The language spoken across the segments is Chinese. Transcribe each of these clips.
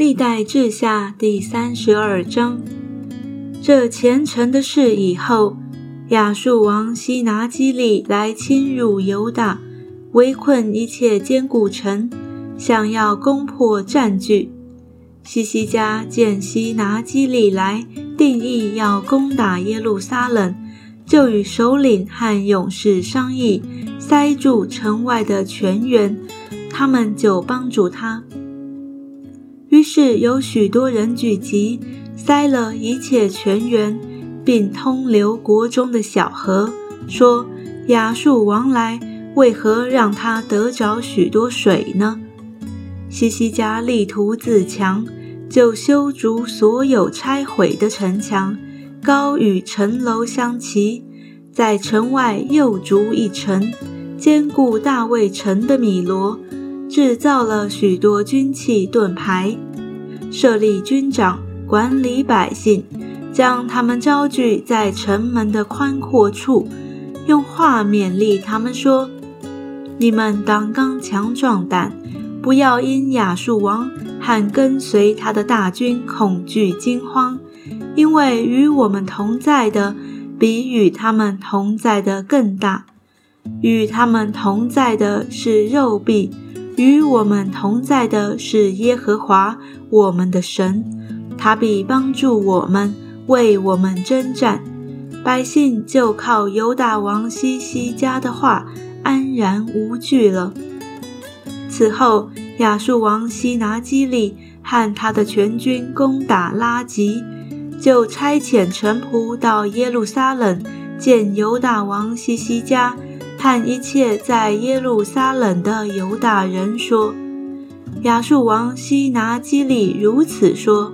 历代志下第三十二章，这虔诚的事以后，亚述王西拿基利来侵入犹大，围困一切坚固城，想要攻破占据。西西家见西拿基利来，定义要攻打耶路撒冷，就与首领和勇士商议，塞住城外的泉源，他们就帮助他。于是有许多人聚集，塞了一切泉源，并通流国中的小河，说：“亚述王来，为何让他得着许多水呢？”西西家力图自强，就修筑所有拆毁的城墙，高与城楼相齐，在城外又筑一城，坚固大卫城的米罗。制造了许多军器盾牌，设立军长管理百姓，将他们招聚在城门的宽阔处，用话勉励他们说：“你们当刚强壮胆，不要因亚述王和跟随他的大军恐惧惊慌，因为与我们同在的比与他们同在的更大。与他们同在的是肉臂。”与我们同在的是耶和华我们的神，他必帮助我们，为我们征战。百姓就靠犹大王西西家的话安然无惧了。此后，亚述王西拿基利和他的全军攻打拉吉，就差遣臣仆到耶路撒冷见犹大王西西家。看一切在耶路撒冷的犹大人说：“亚述王西拿基利如此说：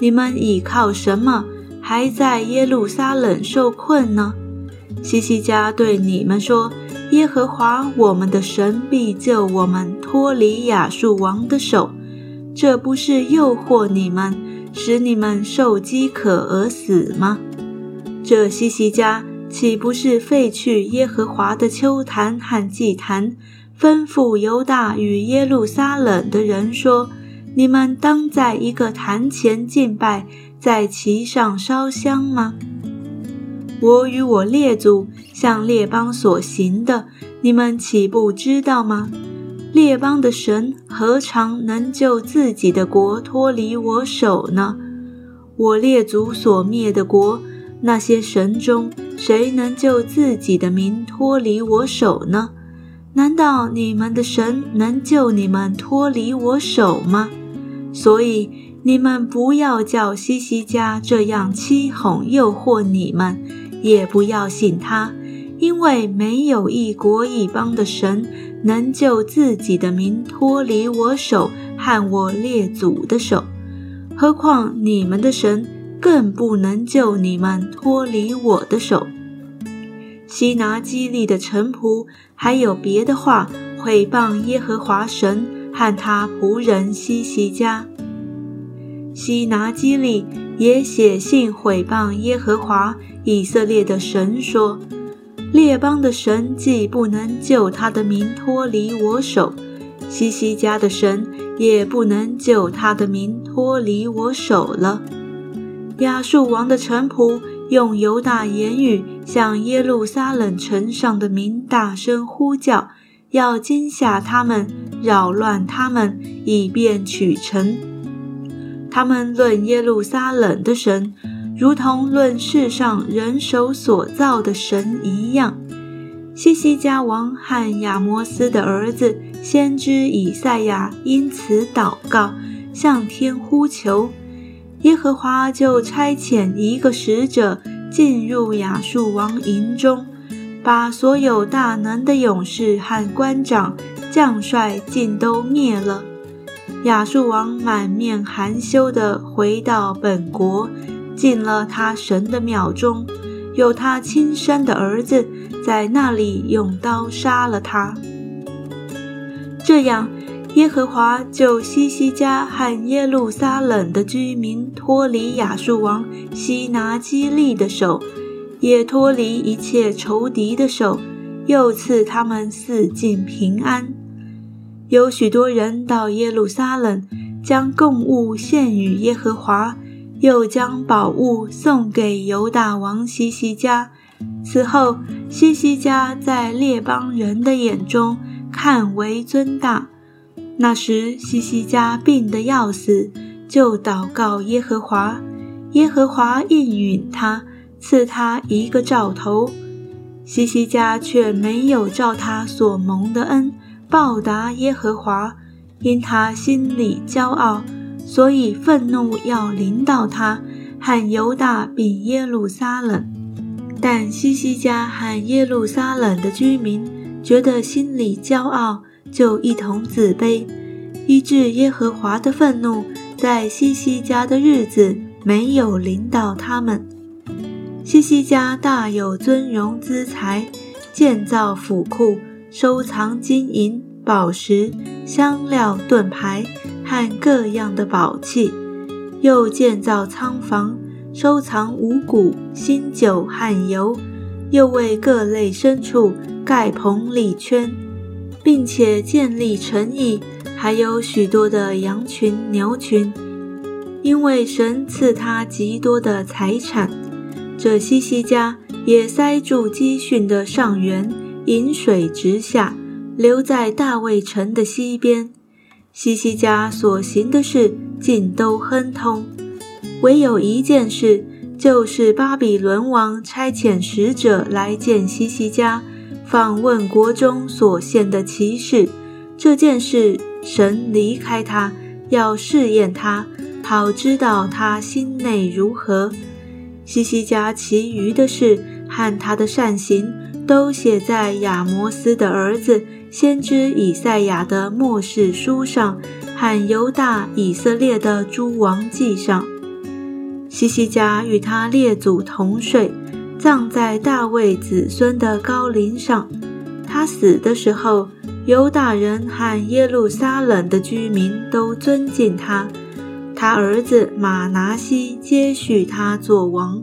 你们倚靠什么，还在耶路撒冷受困呢？”西西家对你们说：“耶和华我们的神必救我们脱离亚述王的手。这不是诱惑你们，使你们受饥渴而死吗？”这西西家。岂不是废去耶和华的秋坛和祭坛，吩咐犹大与耶路撒冷的人说：“你们当在一个坛前敬拜，在其上烧香吗？”我与我列祖向列邦所行的，你们岂不知道吗？列邦的神何尝能救自己的国脱离我手呢？我列祖所灭的国。那些神中，谁能救自己的民脱离我手呢？难道你们的神能救你们脱离我手吗？所以你们不要叫西西家这样欺哄诱惑你们，也不要信他，因为没有一国一邦的神能救自己的民脱离我手和我列祖的手，何况你们的神。更不能救你们脱离我的手。西拿基利的臣仆还有别的话毁谤耶和华神和他仆人西西家。西拿基利也写信毁谤耶和华以色列的神，说：列邦的神既不能救他的民脱离我手，西西家的神也不能救他的民脱离我手了。亚述王的臣仆用犹大言语向耶路撒冷城上的民大声呼叫，要惊吓他们，扰乱他们，以便取城。他们论耶路撒冷的神，如同论世上人手所造的神一样。西西家王和亚摩斯的儿子先知以赛亚因此祷告，向天呼求。耶和华就差遣一个使者进入亚述王营中，把所有大能的勇士和官长、将帅尽都灭了。亚述王满面含羞地回到本国，进了他神的庙中，有他亲生的儿子在那里用刀杀了他。这样。耶和华就西西家和耶路撒冷的居民脱离亚述王西拿基利的手，也脱离一切仇敌的手，又赐他们四境平安。有许多人到耶路撒冷，将贡物献与耶和华，又将宝物送给犹大王西西家。此后，西西家在列邦人的眼中看为尊大。那时，西西家病得要死，就祷告耶和华，耶和华应允他，赐他一个兆头。西西家却没有照他所蒙的恩报答耶和华，因他心里骄傲，所以愤怒要临到他和犹大并耶路撒冷。但西西家和耶路撒冷的居民觉得心里骄傲，就一同自卑，以致耶和华的愤怒在西西家的日子没有临到他们。西西家大有尊荣资财，建造府库，收藏金银、宝石、香料、盾牌和各样的宝器，又建造仓房，收藏五谷、新酒和油，又为各类牲畜盖棚立圈，并且建立城邑，还有许多的羊群、牛群，因为神赐他极多的财产。这西西家也塞住基逊的上源，引水直下，流在大卫城的西边。西西家所行的事尽都亨通，唯有一件事，就是巴比伦王差遣使者来见西西家，访问国中所献的奇事。这件事，神离开他，要试验他，好知道他心内如何。西西家其余的事和他的善行，都写在亚摩斯的儿子先知以赛亚的末世书上，和犹大以色列的诸王记上。西西家与他列祖同睡，葬在大卫子孙的高陵上。他死的时候，犹大人和耶路撒冷的居民都尊敬他。他儿子马拿西接续他做王。